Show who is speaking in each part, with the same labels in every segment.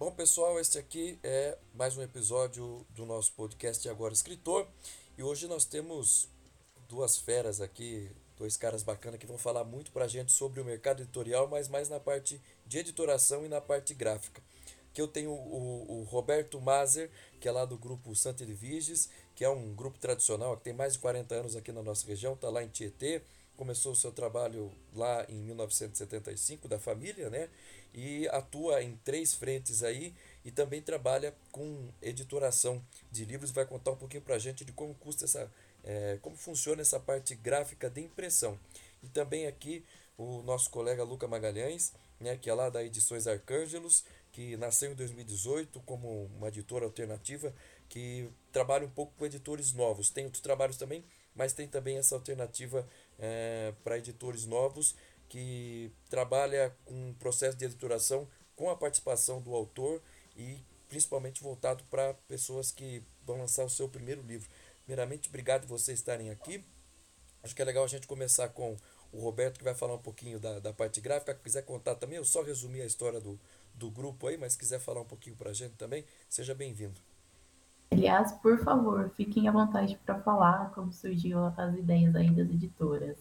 Speaker 1: Bom, pessoal, este aqui é mais um episódio do nosso podcast Agora Escritor. E hoje nós temos duas feras aqui, dois caras bacanas que vão falar muito pra gente sobre o mercado editorial, mas mais na parte de editoração e na parte gráfica. Que eu tenho o, o Roberto Mazer, que é lá do grupo Santa Edviges, que é um grupo tradicional que tem mais de 40 anos aqui na nossa região, está lá em Tietê começou o seu trabalho lá em 1975 da família, né? E atua em três frentes aí e também trabalha com editoração de livros. Vai contar um pouquinho para a gente de como custa essa, é, como funciona essa parte gráfica de impressão. E também aqui o nosso colega Luca Magalhães, né, que é lá da Edições Arcângelos, que nasceu em 2018 como uma editora alternativa que trabalha um pouco com editores novos. Tem outros trabalhos também, mas tem também essa alternativa é, para editores novos que trabalha com um processo de editoração com a participação do autor e principalmente voltado para pessoas que vão lançar o seu primeiro livro. Primeiramente, obrigado por vocês estarem aqui. Acho que é legal a gente começar com o Roberto, que vai falar um pouquinho da, da parte gráfica. Se quiser contar também, eu só resumi a história do, do grupo aí, mas se quiser falar um pouquinho para a gente também, seja bem-vindo.
Speaker 2: Aliás, por favor, fiquem à vontade para falar como surgiu as ideias aí das editoras.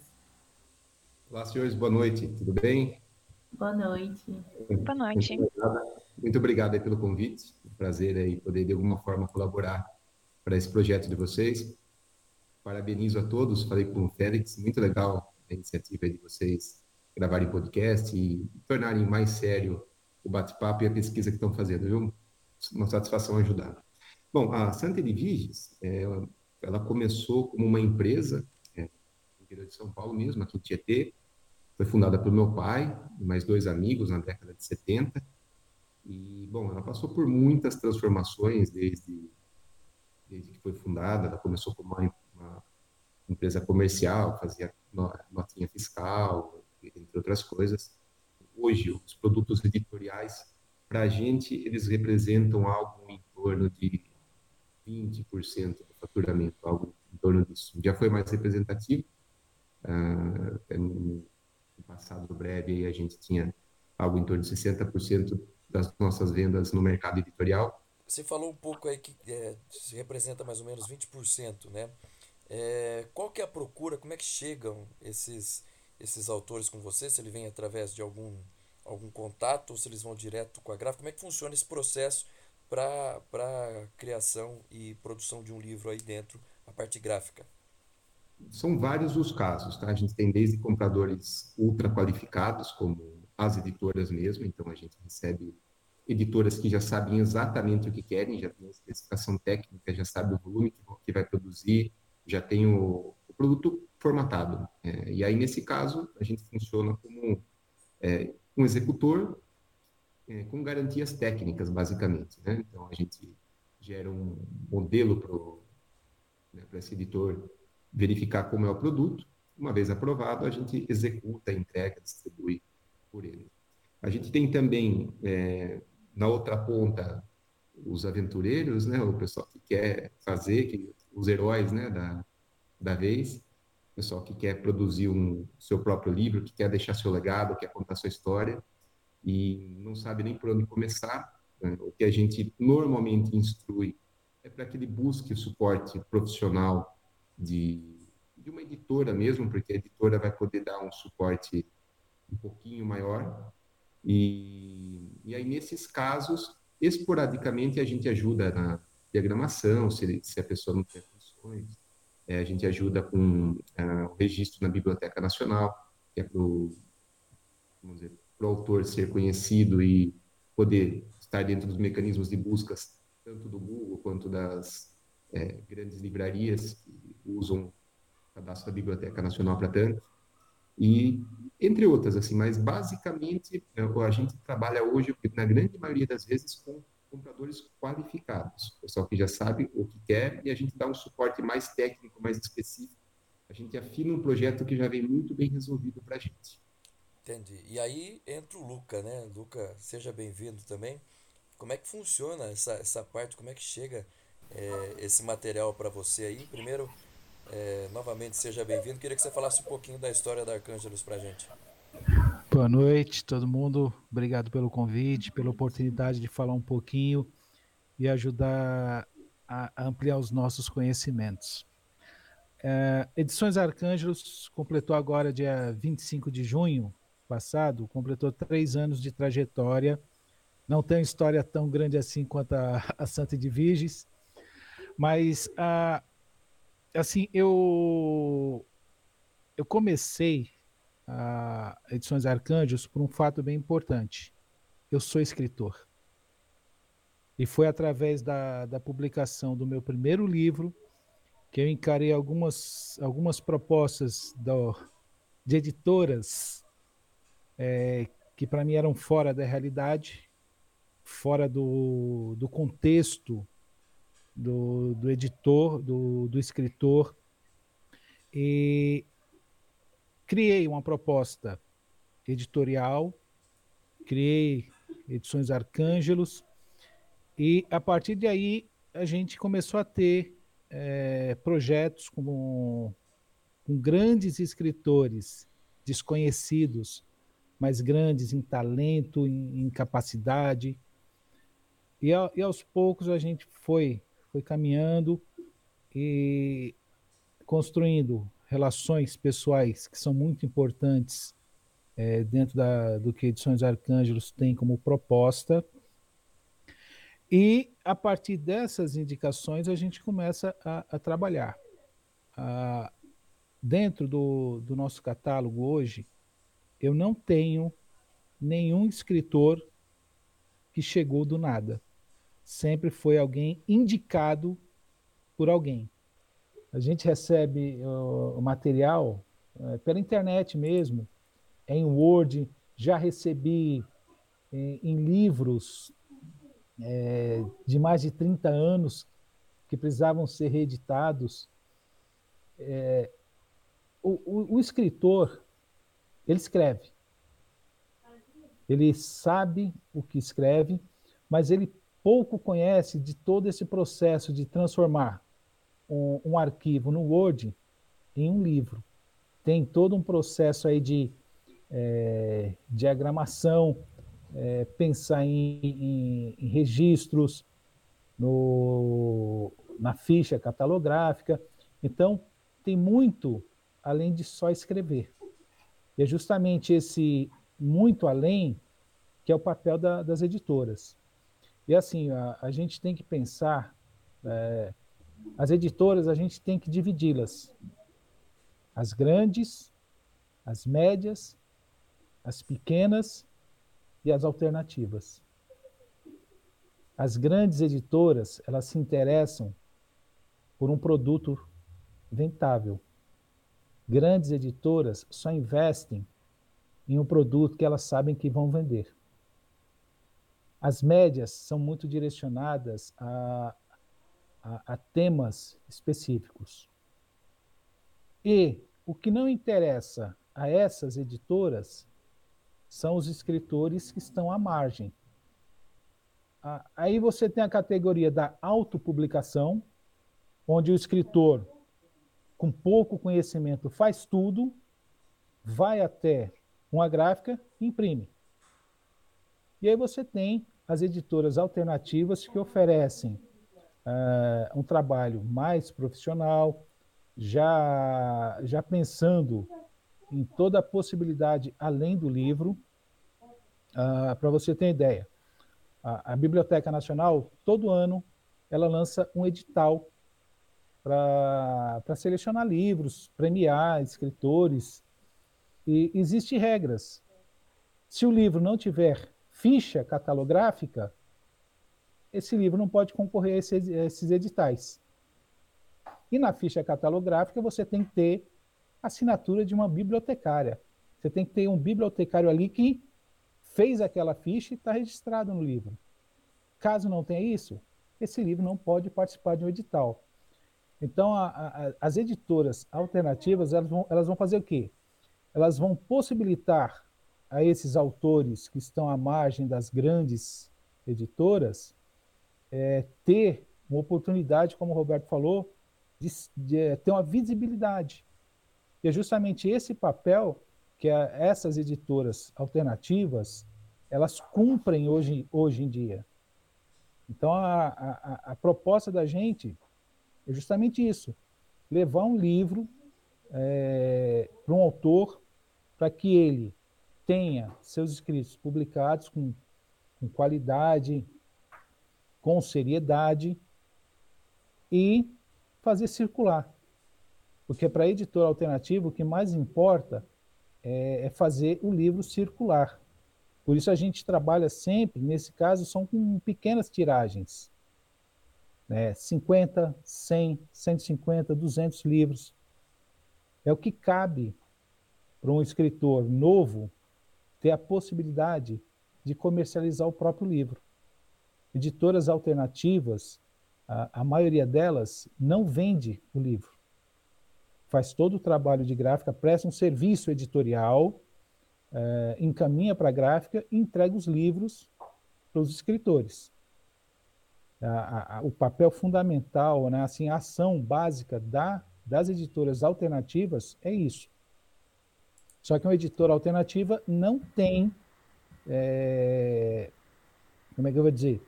Speaker 3: Olá, senhores, boa noite, tudo bem?
Speaker 2: Boa noite.
Speaker 4: Boa noite.
Speaker 3: Muito obrigado, Muito obrigado aí pelo convite, prazer aí poder de alguma forma colaborar para esse projeto de vocês. Parabenizo a todos, falei com o Félix, muito legal a iniciativa de vocês gravarem podcast e tornarem mais sério o bate-papo e a pesquisa que estão fazendo, viu? Uma satisfação ajudar. Bom, a Santa Edviges, é, ela começou como uma empresa, é, no interior de São Paulo mesmo, aqui em Tietê, foi fundada pelo meu pai e mais dois amigos na década de 70, e, bom, ela passou por muitas transformações desde, desde que foi fundada, ela começou como uma, uma empresa comercial, fazia notinha fiscal, entre outras coisas. Hoje, os produtos editoriais, para a gente, eles representam algo em torno de 20% do faturamento, algo em torno disso. Já foi mais representativo. Uh, no passado breve, a gente tinha algo em torno de 60% das nossas vendas no mercado editorial.
Speaker 1: Você falou um pouco aí que é, se representa mais ou menos 20%, né? É, qual que é a procura? Como é que chegam esses esses autores com você? Se ele vem através de algum algum contato ou se eles vão direto com a gráfica? Como é que funciona esse processo para a criação e produção de um livro aí dentro, a parte gráfica?
Speaker 3: São vários os casos, tá? A gente tem desde compradores ultra qualificados, como as editoras mesmo, então a gente recebe editoras que já sabem exatamente o que querem, já tem a especificação técnica, já sabe o volume que, vai produzir, já tem o, o produto formatado. É, e aí, nesse caso, a gente funciona como é, um executor é, com garantias técnicas, basicamente. Né? Então, a gente gera um modelo para né, esse editor verificar como é o produto. Uma vez aprovado, a gente executa, entrega, distribui por ele. A gente tem também, é, na outra ponta, os aventureiros, né, o pessoal que quer fazer, que, os heróis né, da, da vez, o pessoal que quer produzir um seu próprio livro, que quer deixar seu legado, quer contar sua história e não sabe nem por onde começar, né? o que a gente normalmente instrui é para que ele busque o suporte profissional de, de uma editora mesmo, porque a editora vai poder dar um suporte um pouquinho maior. E, e aí, nesses casos, esporadicamente, a gente ajuda na diagramação, se, se a pessoa não tem funções, é, a gente ajuda com é, o registro na Biblioteca Nacional, que é para para o autor ser conhecido e poder estar dentro dos mecanismos de buscas, tanto do Google quanto das é, grandes livrarias que usam o cadastro da Biblioteca Nacional para tanto. E, entre outras, assim, mas basicamente é, a gente trabalha hoje, na grande maioria das vezes, com compradores qualificados, pessoal que já sabe o que quer e a gente dá um suporte mais técnico, mais específico. A gente afina um projeto que já vem muito bem resolvido para a gente.
Speaker 1: Entendi. E aí entra o Luca, né? Luca, seja bem-vindo também. Como é que funciona essa, essa parte? Como é que chega é, esse material para você aí? Primeiro, é, novamente, seja bem-vindo. Queria que você falasse um pouquinho da história da Arcângelos para gente.
Speaker 4: Boa noite, todo mundo. Obrigado pelo convite, pela oportunidade de falar um pouquinho e ajudar a ampliar os nossos conhecimentos. É, Edições Arcângelos completou agora, dia 25 de junho passado, completou três anos de trajetória. Não tem história tão grande assim quanto a, a Santa de Virges, mas a, assim eu eu comecei a Edições Arcanjos por um fato bem importante. Eu sou escritor. E foi através da, da publicação do meu primeiro livro que eu encarei algumas, algumas propostas do, de editoras é, que para mim eram fora da realidade, fora do, do contexto do, do editor, do, do escritor. E criei uma proposta editorial, criei edições Arcângelos, e a partir de aí a gente começou a ter é, projetos com, com grandes escritores desconhecidos, mas grandes em talento, em, em capacidade. E, e, aos poucos a gente foi, foi caminhando e construindo relações pessoais que são muito importantes é, dentro da, do que Edições Arcângelos tem como proposta. E a partir dessas indicações a gente começa a, a trabalhar. Ah, dentro do, do nosso catálogo hoje, eu não tenho nenhum escritor que chegou do nada. Sempre foi alguém indicado por alguém. A gente recebe o material uh, pela internet mesmo, em Word, já recebi em, em livros é, de mais de 30 anos que precisavam ser reeditados. É, o, o, o escritor, ele escreve. Ele sabe o que escreve, mas ele pouco conhece de todo esse processo de transformar um, um arquivo no Word em um livro. Tem todo um processo aí de é, diagramação, é, pensar em, em, em registros, no, na ficha catalográfica. Então, tem muito além de só escrever. E é justamente esse muito além que é o papel da, das editoras. E assim, a, a gente tem que pensar é, as editoras, a gente tem que dividi-las. As grandes, as médias, as pequenas e as alternativas. As grandes editoras, elas se interessam por um produto rentável. Grandes editoras só investem em um produto que elas sabem que vão vender. As médias são muito direcionadas a, a, a temas específicos. E o que não interessa a essas editoras são os escritores que estão à margem. Aí você tem a categoria da autopublicação, onde o escritor, com pouco conhecimento, faz tudo, vai até uma gráfica e imprime. E aí você tem as editoras alternativas que oferecem uh, um trabalho mais profissional, já, já pensando em toda a possibilidade além do livro. Uh, Para você ter ideia, a, a, Biblioteca Nacional, todo ano, ela lança um edital para selecionar livros, premiar escritores. E existem regras. Se o livro não tiver ficha catalográfica, esse livro não pode concorrer a esses, a esses editais. E na ficha catalográfica você tem que ter assinatura de uma bibliotecária. Você tem que ter um bibliotecário ali que fez aquela ficha e está registrado no livro. Caso não tenha isso, esse livro não pode participar de um edital. Então, a, a, as editoras alternativas elas vão, elas vão fazer o quê? Elas vão possibilitar a esses autores que estão à margem das grandes editoras é, ter uma oportunidade, como o Roberto falou, de, de, é, ter uma visibilidade. E é justamente esse papel que a, essas editoras alternativas elas cumprem hoje, hoje em dia. Então, a, a, a proposta da gente é justamente isso: levar um livro é, para um autor para que ele tenha seus escritos publicados com, com qualidade, com seriedade e fazer circular. Porque para a editora alternativa, o que mais importa é, é fazer o livro circular. Por isso a gente trabalha sempre, nesse caso, são com pequenas tiragens. Né? 50, 100, 150, 200 livros. É o que cabe para um escritor novo ter a possibilidade de comercializar o próprio livro. Editoras alternativas, a, a maioria delas não vende o livro. Faz todo o trabalho de gráfica, presta um serviço editorial é, encaminha para a gráfica e entrega os livros para os escritores. A, a, o papel fundamental, né, assim, a ação básica da, das editoras alternativas é isso. Só que uma editora alternativa não tem, é, como é que eu vou dizer?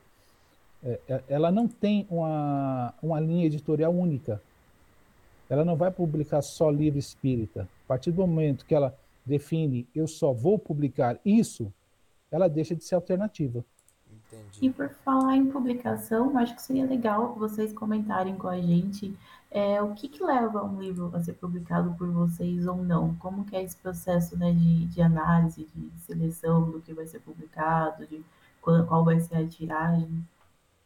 Speaker 4: É, é, ela não tem uma, uma linha editorial única. Ela não vai publicar só livro espírita. A partir do momento que ela define eu só vou publicar isso, ela deixa de ser alternativa.
Speaker 2: Entendi. E por falar em publicação, acho que seria legal vocês comentarem com a gente é, o que, que leva um livro a ser publicado por vocês ou não. Como que é esse processo né, de, de análise, de seleção do que vai ser publicado, de qual, qual vai ser a tiragem.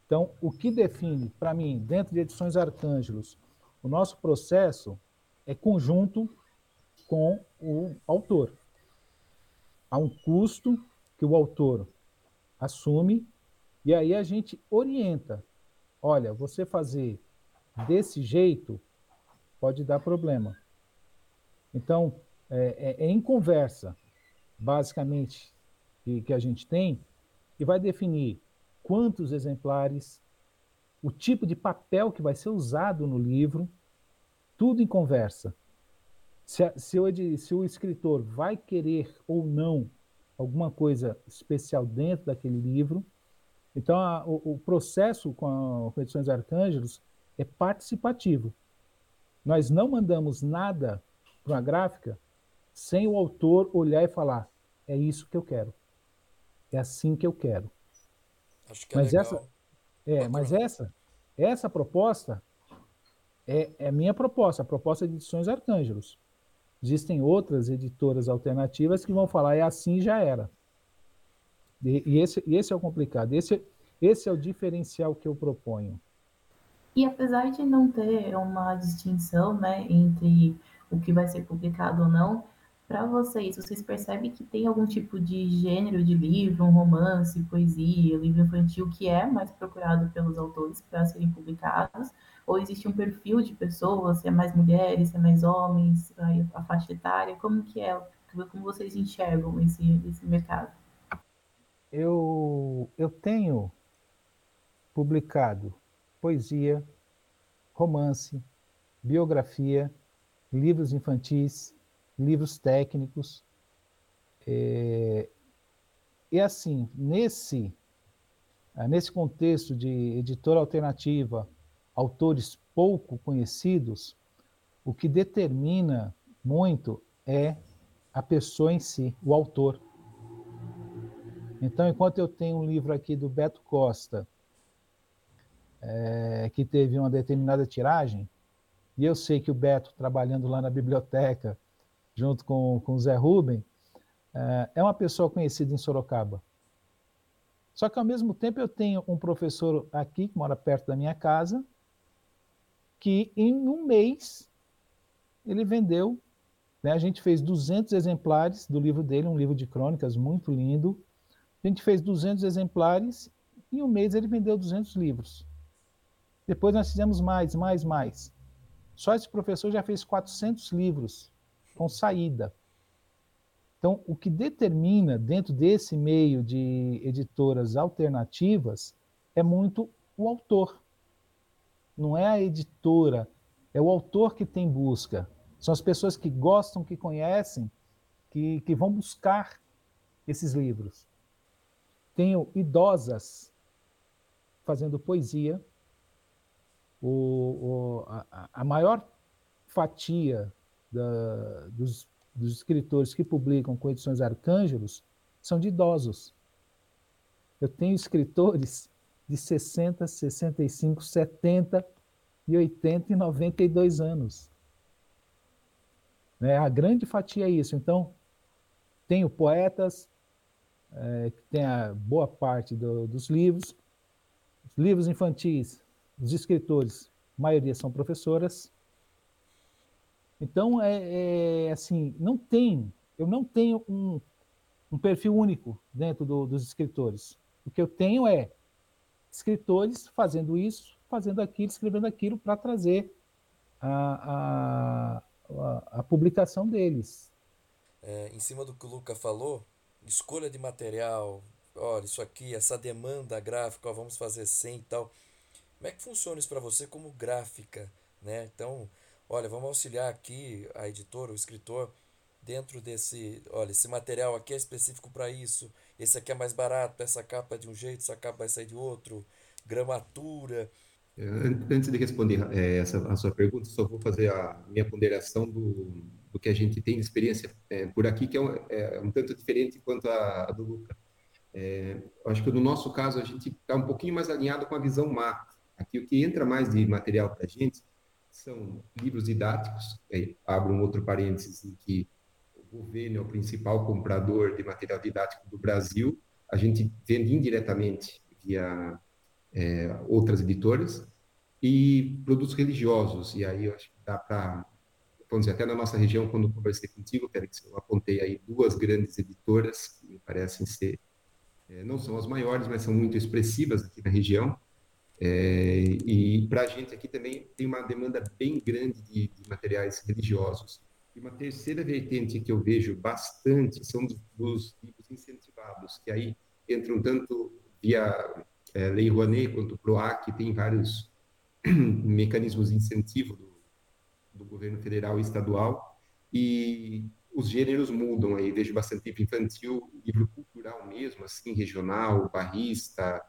Speaker 4: Então, o que define, para mim, dentro de Edições Arcângelos, o nosso processo é conjunto com o autor. Há um custo que o autor assume e aí a gente orienta. Olha, você fazer desse jeito pode dar problema. Então, é, é, é em conversa, basicamente, que, que a gente tem, e vai definir quantos exemplares, o tipo de papel que vai ser usado no livro, tudo em conversa se, se, o, se o escritor vai querer ou não alguma coisa especial dentro daquele livro. Então, a, o, o, processo com, a, com Edições Arcângelos é participativo. Nós não mandamos nada para uma gráfica sem o autor olhar e falar: é isso que eu quero. É assim que eu quero.
Speaker 1: Acho que é mas legal.
Speaker 4: essa, é, mas essa, essa proposta é, é minha proposta, a proposta de Edições Arcângelos. Existem outras editoras alternativas que vão falar, é assim já era. E, e esse, esse é o complicado. Esse, esse é o diferencial que eu proponho.
Speaker 2: E apesar de não ter uma distinção né, entre o que vai ser publicado ou não, para vocês, vocês percebem que tem algum tipo de gênero de livro, um romance, poesia, livro infantil que é mais procurado pelos autores para serem publicados? Ou existe um perfil de pessoas, se é mais mulheres, se é mais homens, a faixa etária? Como que é? Como vocês enxergam esse, esse mercado?
Speaker 4: Eu, eu tenho publicado poesia, romance, biografia, livros infantis, livros técnicos. É, e assim, nesse, nesse contexto de editora alternativa, autores pouco conhecidos, o que determina muito é a pessoa em si, o autor. Então, enquanto eu tenho um livro aqui do Beto Costa, é, que teve uma determinada tiragem, e eu sei que o Beto, trabalhando lá na biblioteca, junto com, com o Zé Rubem, é, é uma pessoa conhecida em Sorocaba. Só que, ao mesmo tempo, eu tenho um professor aqui, que mora perto da minha casa, que em um mês ele vendeu. Né? A gente fez 200 exemplares do livro dele, um livro de crônicas muito lindo. A gente fez 200 exemplares e um mês ele vendeu 200 livros. Depois nós fizemos mais, mais, mais. Só esse professor já fez 400 livros com saída. Então, o que determina dentro desse meio de editoras alternativas é muito o autor não é a editora, é o autor que tem busca. São as pessoas que gostam, que conhecem, que, que vão buscar esses livros. Tenho idosas fazendo poesia. O, o a, a, maior fatia da, dos, dos escritores que publicam com edições Arcângelos são de idosos. Eu tenho escritores de 60, 65, 70 e 80 e 92 anos. Né? A grande fatia é isso. Então, tenho poetas, é, que tem a boa parte do, dos livros, os livros infantis, os escritores, a maioria são professoras. Então, é, é assim, não tem, eu não tenho um, um perfil único dentro do, dos escritores. O que eu tenho é escritores fazendo isso, fazendo aquilo, escrevendo aquilo para trazer a, a, a, a publicação deles.
Speaker 1: É, em cima do que o Luca falou, escolha de material, olha, isso aqui, essa demanda gráfica, ó, vamos fazer 100 e tal. Como é que funciona isso para você como gráfica, né? Então, olha, vamos auxiliar aqui a editora, o escritor, dentro desse, olha, esse material aqui é específico para isso, esse aqui é mais barato, essa capa é de um jeito, essa capa vai sair de outro, gramatura.
Speaker 3: É, antes de responder é, essa a sua pergunta, só vou fazer a minha ponderação do, do que a gente tem de experiência é, por aqui, que é um, é um, tanto diferente quanto a, a do Luca. É, acho que no nosso caso a gente está um pouquinho mais alinhado com a visão macro. Aqui o que entra mais de material para a gente são livros didáticos. abro um outro parênteses em que o governo é o principal comprador de material didático do Brasil. A gente vende indiretamente via é, outras editoras, e produtos religiosos. E aí eu acho que dá para, vamos dizer, até na nossa região, quando conversei contigo, eu apontei aí duas grandes editoras, que me parecem ser, é, não são as maiores, mas são muito expressivas aqui na região. É, e para a gente aqui também tem uma demanda bem grande de, de, materiais religiosos. E uma terceira vertente que eu vejo bastante são dos, dos livros incentivados, que aí entram tanto via é, Lei Rouanet quanto o PROAC, tem vários mecanismos de incentivo do, do governo federal e estadual, e os gêneros mudam aí, vejo bastante livro infantil, livro cultural mesmo, assim, regional, barrista,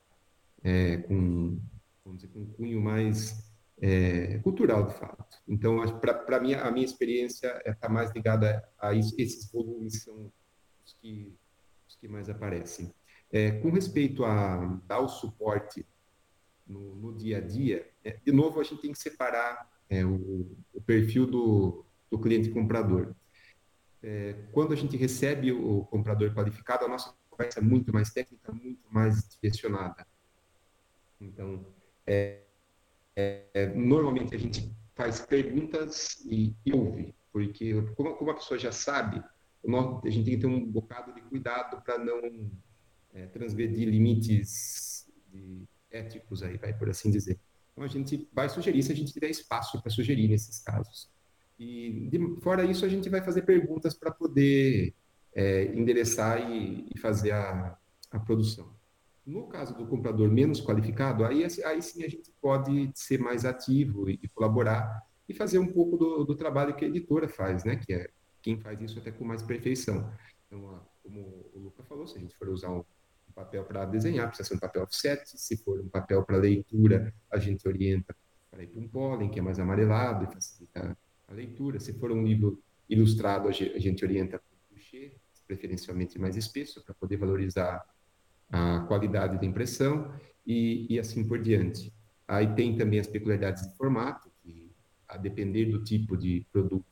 Speaker 3: é, com, vamos dizer, com um cunho mais é, cultural, de fato. Então, para mim, a minha experiência está é mais ligada a isso, esses volumes são os que, os que mais aparecem. É, com respeito a dar o suporte no, no dia a dia, é, de novo, a gente tem que separar é, o, o, perfil do, do cliente comprador. É, quando a gente recebe o comprador qualificado, a nossa conversa é muito mais técnica, muito mais direcionada. Então, é, é, normalmente a gente faz perguntas e, e ouve, porque como, como, a pessoa já sabe, a gente tem que ter um bocado de cuidado para não é, transgredir limites de, éticos aí, vai por assim dizer. Então a gente vai sugerir se a gente tiver espaço para sugerir nesses casos. E de, fora isso a gente vai fazer perguntas para poder é, endereçar e, e fazer a, a, produção. No caso do comprador menos qualificado, aí, aí sim a gente pode ser mais ativo e, e colaborar e fazer um pouco do, do, trabalho que a editora faz, né? Que é quem faz isso até com mais perfeição. Então, como o Luca falou, se a gente for usar um papel para desenhar, precisa ser um papel offset. Se for um papel para leitura, a gente orienta para ir para um pólen, que é mais amarelado e facilita a leitura. Se for um livro ilustrado, a gente orienta para o coucher, preferencialmente mais espesso, para poder valorizar a qualidade da impressão e, e, assim por diante. Aí tem também as peculiaridades de formato, que a depender do tipo de produto,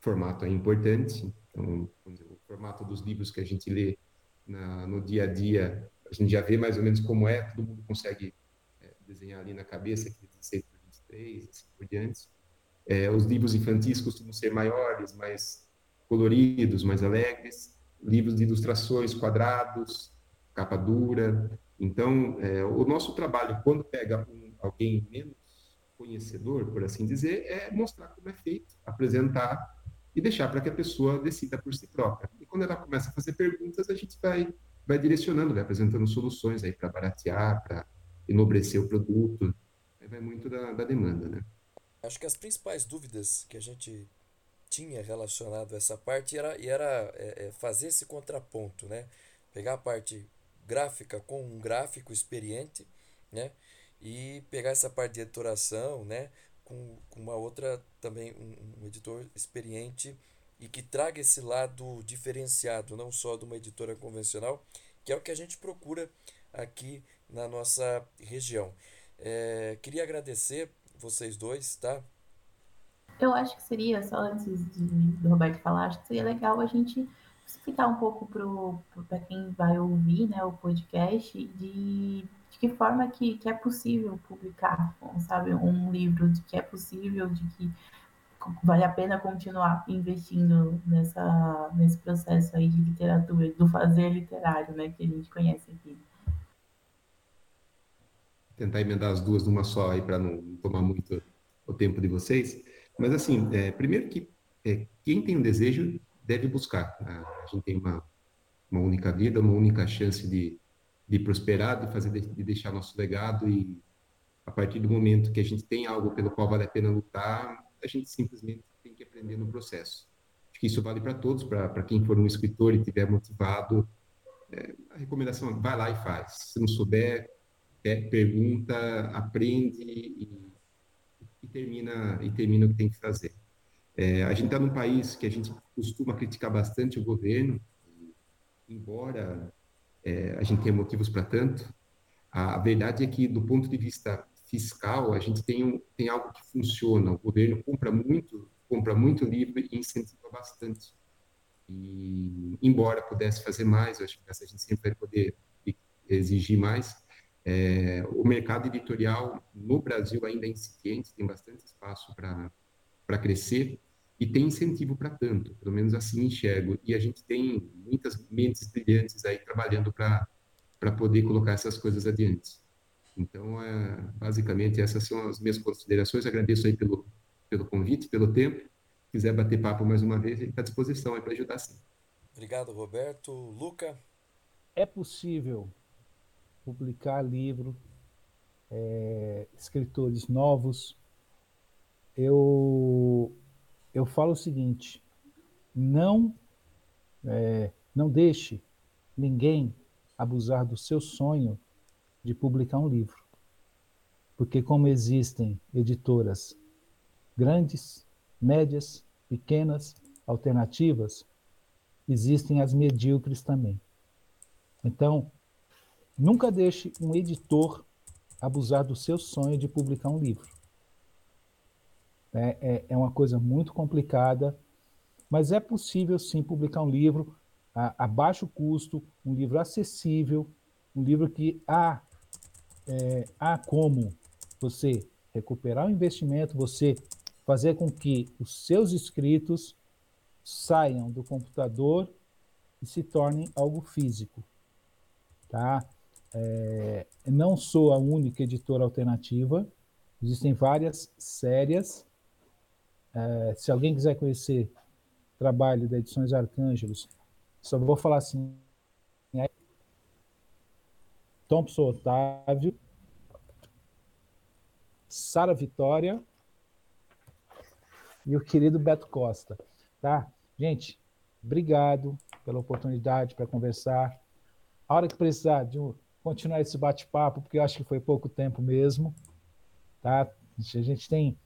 Speaker 3: formato é importante. Então, o formato dos livros que a gente lê na, no dia a dia, a gente já vê mais ou menos como é, todo mundo consegue é, desenhar ali na cabeça, aquele 16 por 23, assim por diante. É, os livros infantis costumam ser maiores, mais coloridos, mais alegres. Livros de ilustrações quadrados, capa dura. Então, é, o nosso trabalho, quando pega um, alguém menos conhecedor, por assim dizer, é mostrar como é feito, apresentar e deixar para que a pessoa decida por si própria. Quando ela começa a fazer perguntas, a gente vai, vai direcionando, vai apresentando soluções aí para baratear, para enobrecer o produto. Vai muito da, da demanda, né?
Speaker 1: Acho que as principais dúvidas que a gente tinha relacionado essa parte era, era é, é, fazer esse contraponto, né? Pegar a parte gráfica com um gráfico experiente, né? E pegar essa parte de editoração, né? Com, com uma outra também, um, um editor experiente e que traga esse lado diferenciado, não só de uma editora convencional, que é o que a gente procura aqui na nossa região. É, queria agradecer vocês dois, tá?
Speaker 2: Eu acho que seria, só antes de, do Roberto falar, acho que seria legal a gente explicar um pouco para quem vai ouvir né, o podcast de, de que forma que, que é possível publicar, sabe, um livro, de que é possível, de que vale a pena continuar investindo nessa, nesse processo aí de literatura, do fazer literário, né, que a gente conhece aqui.
Speaker 3: Tentar emendar as duas numa só aí para não tomar muito o tempo de vocês. Mas assim, é, primeiro que é, quem tem um desejo deve buscar. A gente tem uma, uma única vida, uma única chance de, de prosperar, de fazer, de deixar nosso legado e a partir do momento que a gente tem algo pelo qual vale a pena lutar, a gente simplesmente tem que aprender no processo. Acho que isso vale para todos, para quem for um escritor e estiver motivado. É, a recomendação é vai lá e faz. Se não souber, é, pergunta, aprende e, e, termina, e termina o que tem que fazer. É, a gente está num país que a gente costuma criticar bastante o governo, embora é, a gente tenha motivos para tanto, a, verdade é que, do ponto de vista fiscal, a gente tem, tem algo que funciona. O governo compra muito, compra muito livro e incentiva bastante. E, embora pudesse fazer mais, eu acho que a gente sempre vai poder exigir mais. É, o mercado editorial no Brasil ainda é incipiente, tem bastante espaço para crescer e tem incentivo para tanto, pelo menos assim enxergo. E a gente tem muitas mentes brilhantes aí trabalhando para poder colocar essas coisas adiante. Então, é, basicamente, essas são as minhas considerações. Agradeço aí pelo, pelo convite, pelo tempo. Se quiser bater papo mais uma vez, ele está à disposição para ajudar sim.
Speaker 1: Obrigado, Roberto. Luca?
Speaker 4: É possível publicar livro, é, escritores novos. Eu, eu falo o seguinte: não, é, não deixe ninguém abusar do seu sonho de publicar um livro. Porque, como existem editoras grandes, médias, pequenas, alternativas, existem as medíocres também. Então, nunca deixe um editor abusar do seu sonho de publicar um livro. É, é, é uma coisa muito complicada, mas é possível sim publicar um livro a, a baixo custo, um livro acessível, um livro que há é, há como você recuperar o investimento, você fazer com que os seus inscritos saiam do computador e se tornem algo físico, tá? É, não sou a única editora alternativa, existem várias sérias. É, se alguém quiser conhecer o trabalho da Edições Arcângelos, só vou falar assim, Thompson Otávio, Sara Vitória e o querido Beto Costa, tá? Gente, obrigado pela oportunidade para conversar. A hora que precisar de um, continuar esse bate-papo, porque eu acho que foi pouco tempo mesmo, tá? A gente tem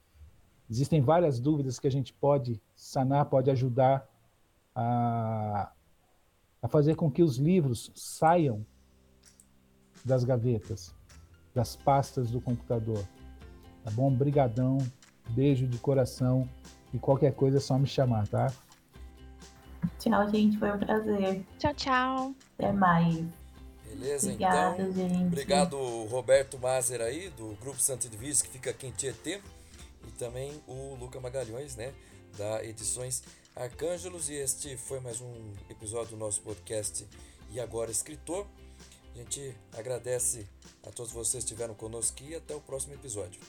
Speaker 4: existem várias dúvidas que a gente pode sanar, pode ajudar a, a fazer com que os livros saiam das gavetas, das pastas do computador. Tá bom? Brigadão, beijo de coração e qualquer coisa é só me chamar, tá?
Speaker 2: Tchau, gente, foi um prazer.
Speaker 5: Tchau, tchau.
Speaker 2: Até mais.
Speaker 1: Beleza, Obrigada, então. Gente. Obrigado, Roberto Mazer aí, do Grupo Santo Edviso, que fica aqui em Tietê. E também o Luca Magalhães, né, da Edições Arcângelos. E este foi mais um episódio do nosso podcast E Agora Escritor. A gente agradece a todos vocês que estiveram conosco e até o próximo episódio.